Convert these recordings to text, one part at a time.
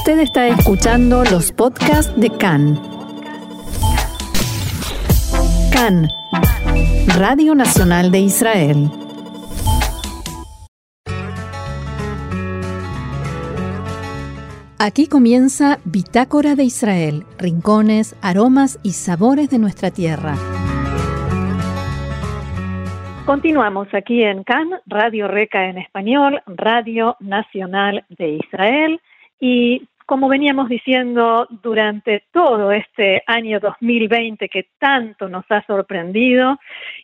Usted está escuchando los podcasts de CAN. CAN, Radio Nacional de Israel. Aquí comienza Bitácora de Israel, rincones, aromas y sabores de nuestra tierra. Continuamos aquí en CAN, Radio Reca en español, Radio Nacional de Israel. Y como veníamos diciendo durante todo este año 2020 que tanto nos ha sorprendido,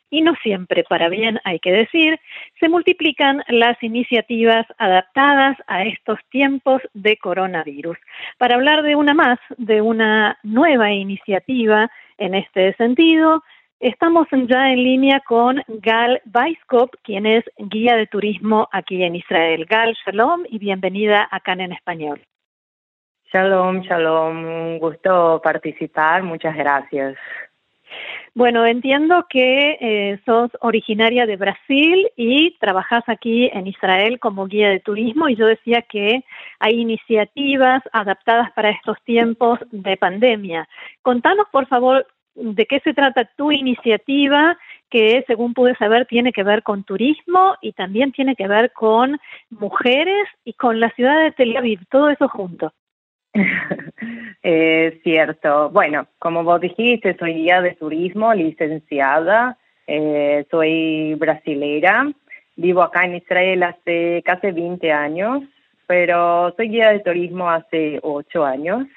y no siempre para bien hay que decir, se multiplican las iniciativas adaptadas a estos tiempos de coronavirus. Para hablar de una más, de una nueva iniciativa en este sentido, Estamos ya en línea con Gal Weiskop, quien es guía de turismo aquí en Israel. Gal, shalom y bienvenida acá en Español. Shalom, shalom, un gusto participar, muchas gracias. Bueno, entiendo que eh, sos originaria de Brasil y trabajas aquí en Israel como guía de turismo y yo decía que hay iniciativas adaptadas para estos tiempos de pandemia. Contanos, por favor, de qué se trata tu iniciativa, que según pude saber tiene que ver con turismo y también tiene que ver con mujeres y con la ciudad de Tel Aviv, todo eso junto. Es cierto. Bueno, como vos dijiste, soy guía de turismo, licenciada, eh, soy brasilera, vivo acá en Israel hace casi 20 años, pero soy guía de turismo hace 8 años.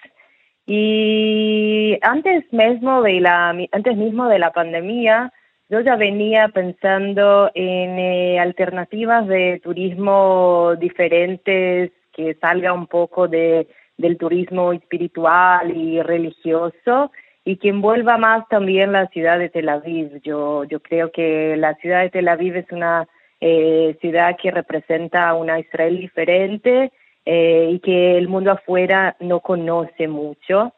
Y antes mismo de la, antes mismo de la pandemia, yo ya venía pensando en eh, alternativas de turismo diferentes que salga un poco de, del turismo espiritual y religioso y que envuelva más también la ciudad de Tel Aviv. Yo, yo creo que la ciudad de Tel Aviv es una eh, ciudad que representa una Israel diferente eh, y que el mundo afuera no conoce mucho.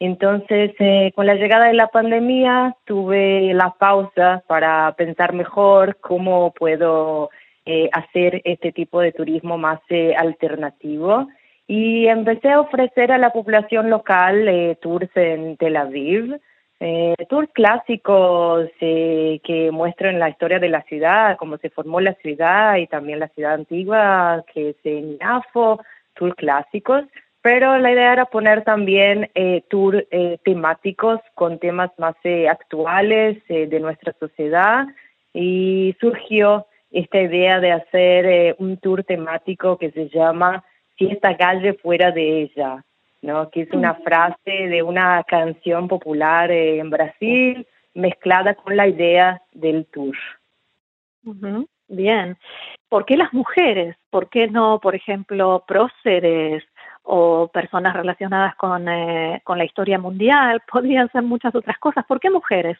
Entonces, eh, con la llegada de la pandemia, tuve la pausa para pensar mejor cómo puedo eh, hacer este tipo de turismo más alternativo. Y empecé a ofrecer a la población local tours en Tel Aviv, tours clásicos que muestran la historia de la ciudad, cómo se formó la ciudad y también la ciudad antigua, que es en Afo, tours clásicos, pero la idea era poner también eh, tours eh, temáticos con temas más eh, actuales eh, de nuestra sociedad. Y surgió esta idea de hacer un tour temático que se llama Si esta calle fuera de ella, ¿no? que es una frase de una canción popular en Brasil mezclada con la idea del tour. Bien. ¿Por qué las mujeres? ¿Por qué no, por ejemplo, próceres o personas relacionadas con, eh, con la historia mundial? Podrían ser muchas otras cosas. ¿Por qué mujeres?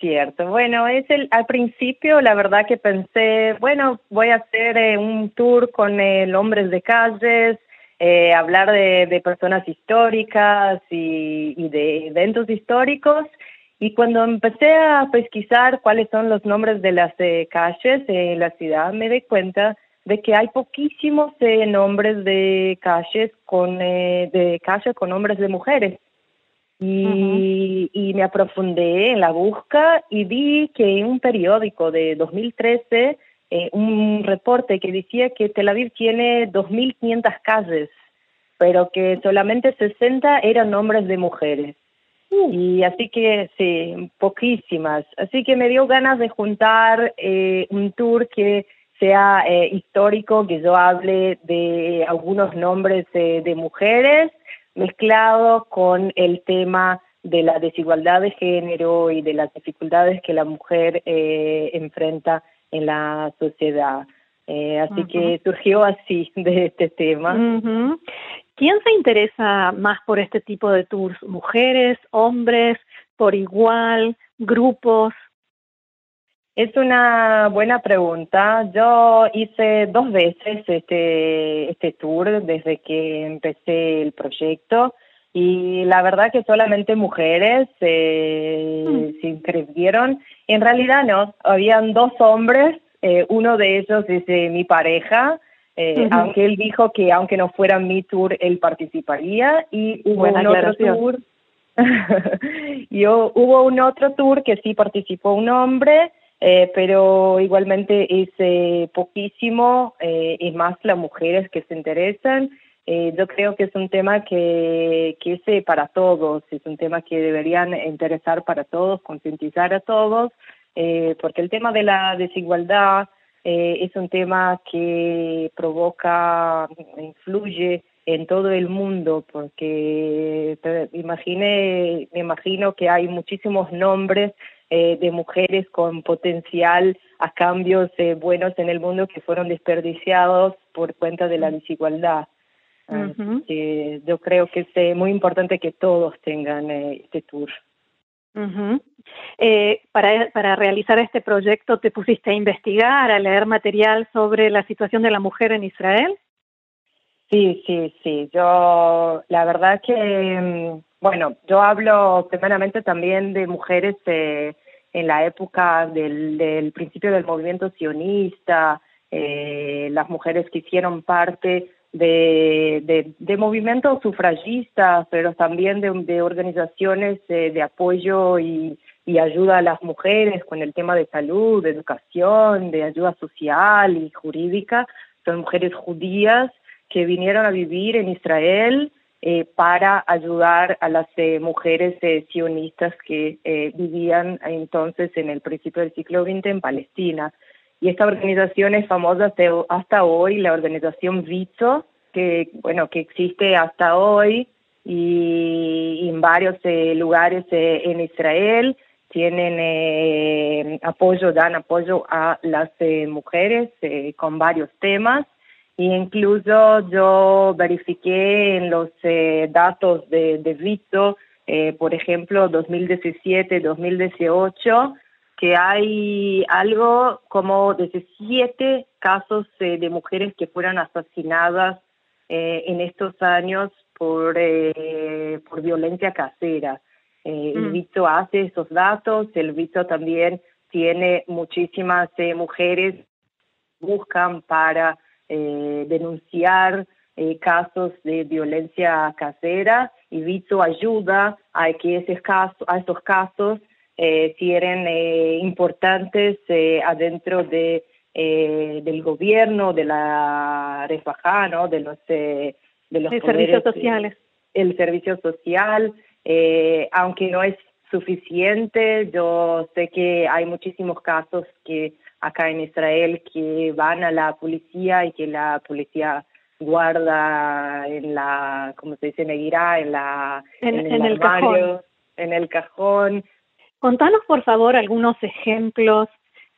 Cierto. Bueno, es el, al principio la verdad que pensé, bueno, voy a hacer eh, un tour con el hombres de calles, eh, hablar de, de, personas históricas y, y de eventos históricos y cuando empecé a pesquisar cuáles son los nombres de las eh, calles en la ciudad, me di cuenta de que hay poquísimos eh, nombres de calles con de calles con nombres de mujeres. Y, y me aprofundé en la búsqueda y vi que en un periódico de 2013 un reporte que decía que Tel Aviv tiene 2.500 calles, pero que solamente 60 eran nombres de mujeres. Y así que, sí, poquísimas. Así que me dio ganas de juntar eh, un tour que sea eh, histórico, que yo hable de algunos nombres de mujeres, mezclado con el tema de la desigualdad de género y de las dificultades que la mujer eh, enfrenta en la sociedad. así que surgió así de este tema. ¿Quién se interesa más por este tipo de tours? ¿Mujeres, hombres, por igual, grupos? Es una buena pregunta. Yo hice dos veces este, este tour desde que empecé el proyecto y la verdad que solamente mujeres eh, mm. se inscribieron. En realidad no, habían dos hombres, eh, uno de ellos es mi pareja Eh, aunque él dijo que aunque no fuera mi tour, él participaría y hubo un otro tour. y hubo un otro tour que sí participó un hombre, pero igualmente es eh, poquísimo eh, y más las mujeres que se interesan. Yo creo que es un tema que, que es para todos, es un tema que deberían interesar para todos, concientizar a todos, porque el tema de la desigualdad es un tema que provoca, influye en todo el mundo, porque imagine, me imagino que hay muchísimos nombres eh, de mujeres con potencial a cambios eh, buenos en el mundo que fueron desperdiciados por cuenta de la desigualdad. Yo creo que es eh, muy importante que todos tengan este tour. para, para realizar este proyecto, ¿te pusiste a investigar, a leer material sobre la situación de la mujer en Israel? Sí, sí, sí. Yo, la verdad que, mm, bueno, yo hablo primeramente también de mujeres eh, en la época del, del, principio del movimiento sionista, eh, las mujeres que hicieron parte de, de, movimientos sufragistas, pero también de, de organizaciones eh, de apoyo y, y ayuda a las mujeres con el tema de salud, de educación, de ayuda social y jurídica. Son mujeres judías que vinieron a vivir en Israel eh, para ayudar a las eh, mujeres eh, sionistas que vivían entonces en el principio del siglo XX en Palestina. Y esta organización es famosa hasta, hoy, la organización VITO, que, bueno, que existe hasta hoy y, en varios lugares en Israel. Tienen apoyo, dan apoyo a las mujeres con varios temas. Incluso yo verifiqué en los eh, datos de, de Vito, eh, por ejemplo, 2017-2018, que hay algo como 17 casos eh, de mujeres que fueron asesinadas en estos años por, por violencia casera. El mm. Vito hace esos datos, el Vito también tiene muchísimas mujeres buscan para eh, denunciar eh, casos de violencia casera y Vito ayuda a que ese caso, a estos casos eh, eh importantes adentro de del gobierno, de la refajá, ¿no? de los de los servicios sociales. El servicio social, aunque no es suficiente, yo sé que hay muchísimos casos que acá en Israel que van a la policía y que la policía guarda en la, como se dice, neguirá, en la en, el, cajón. en el cajón. Contanos por favor algunos ejemplos,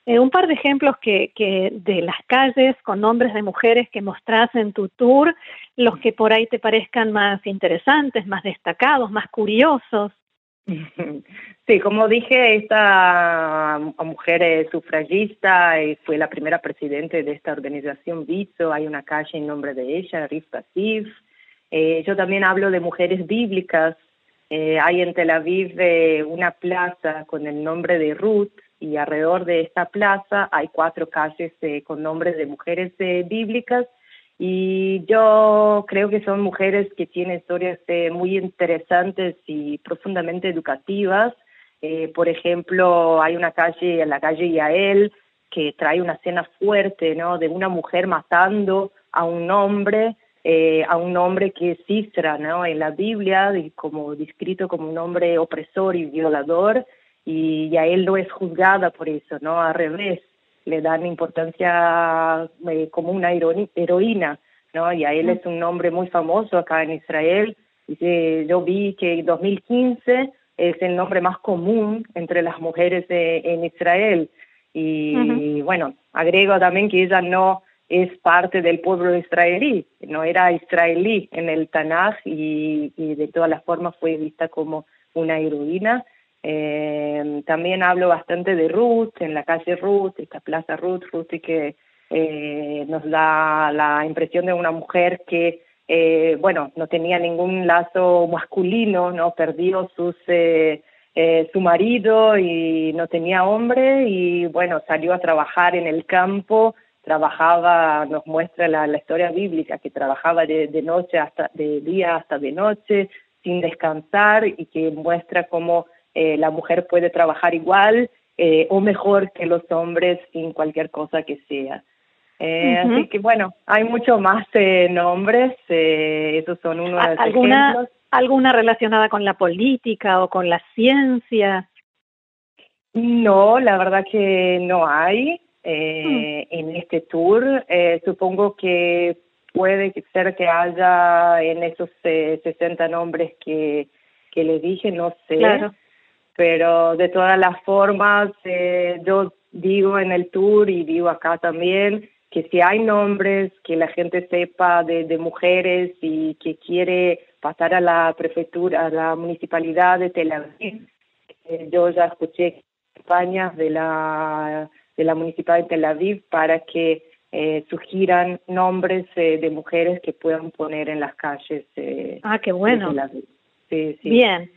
eh, un par de ejemplos que, que de las calles con nombres de mujeres que mostrás en tu tour, los que por ahí te parezcan más interesantes, más destacados, más curiosos. Sí, como dije, esta mujer sufragista y fue la primera presidente de esta organización Viso. Hay una calle en nombre de ella, Rif Pasif. Eh, yo también hablo de mujeres bíblicas. Eh, hay en Tel Aviv eh, una plaza con el nombre de Ruth y alrededor de esta plaza hay cuatro calles con nombres de mujeres bíblicas y yo creo que son mujeres que tienen historias eh, muy interesantes y profundamente educativas. Eh, por ejemplo, hay una calle, la calle Yael, que trae una escena fuerte, ¿no? De una mujer matando a un hombre, eh, a un hombre que es Isra, ¿no? En la Biblia, como descrito como un hombre opresor y violador, y Yael no es juzgada por eso, ¿no? Al revés, le dan importancia eh, como una heroína, ¿no? Y a él es un nombre muy famoso acá en Israel. Y yo vi que en 2015 es el nombre más común entre las mujeres en Israel. Y bueno, agrego también que ella no es parte del pueblo israelí, no era israelí en el Tanaj y, de todas las formas fue vista como una heroína. Eh, también hablo bastante de Ruth, en la calle Ruth, esta plaza Ruth, Ruth y que eh, nos da la impresión de una mujer que, eh, bueno, no tenía ningún lazo masculino, no perdió sus, eh, eh, su marido y no tenía hombre y, bueno, salió a trabajar en el campo trabajaba, nos muestra la, historia bíblica, que trabajaba de, noche hasta, de día hasta de noche, sin descansar, y que muestra cómo eh, la mujer puede trabajar igual eh, o mejor que los hombres en cualquier cosa que sea. Eh, así que bueno, hay mucho más nombres, esos son unos de los ejemplos. ¿Alguna relacionada con la política o con la ciencia? No, la verdad que no hay. Eh, en este tour. Eh, supongo que puede ser que haya en esos 60 eh, nombres que, que le dije, no sé. Pero de todas las formas, yo digo en el tour y digo acá también que si hay nombres que la gente sepa de, de mujeres y que quiere pasar a la prefectura, a la municipalidad de Tel Aviv, yo ya escuché campañas de la de la Municipalidad de Tel Aviv para que eh, sugieran nombres eh, de mujeres que puedan poner en las calles. Eh, ah, qué bueno. Bien.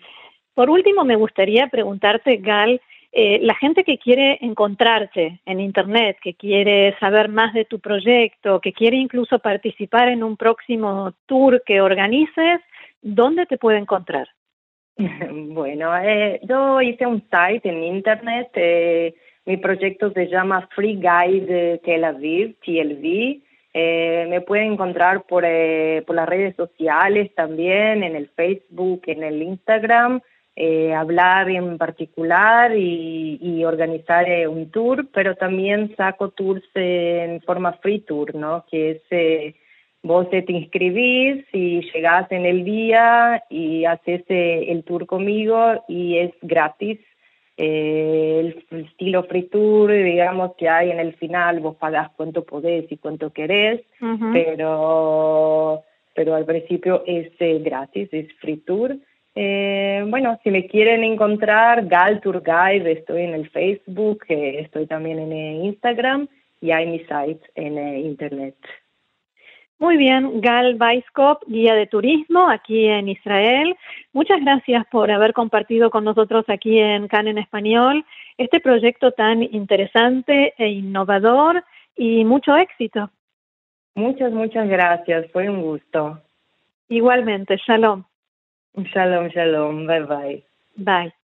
Por último, me gustaría preguntarte, Gal, eh, la gente que quiere encontrarte en Internet, que quiere saber más de tu proyecto, que quiere incluso participar en un próximo tour que organices, ¿dónde te puede encontrar? bueno, yo hice un site en Internet mi proyecto se llama Free Guide Tel Aviv, TLV. Eh, me pueden encontrar por, eh, por las redes sociales también, en el Facebook, en el Instagram, eh, hablar en particular y, organizar un tour, pero también saco tours en forma free tour, ¿no? Que es vos te inscribís y llegás en el día y haces el tour conmigo y es gratis eh, el estilo free tour, digamos que hay en el final, vos pagás cuánto podés y cuánto querés, pero, pero al principio es eh, gratis, es free tour. Eh, bueno, si me quieren encontrar, Gal Tour Guide, estoy en el Facebook, eh, estoy también en Instagram y hay mi site en internet. Muy bien, Gal Weiskop, guía de turismo aquí en Israel. Muchas gracias por haber compartido con nosotros aquí en CAN en Español este proyecto tan interesante e innovador y mucho éxito. Muchas, muchas gracias. Fue un gusto. Igualmente, shalom. Shalom, shalom. Bye bye. Bye.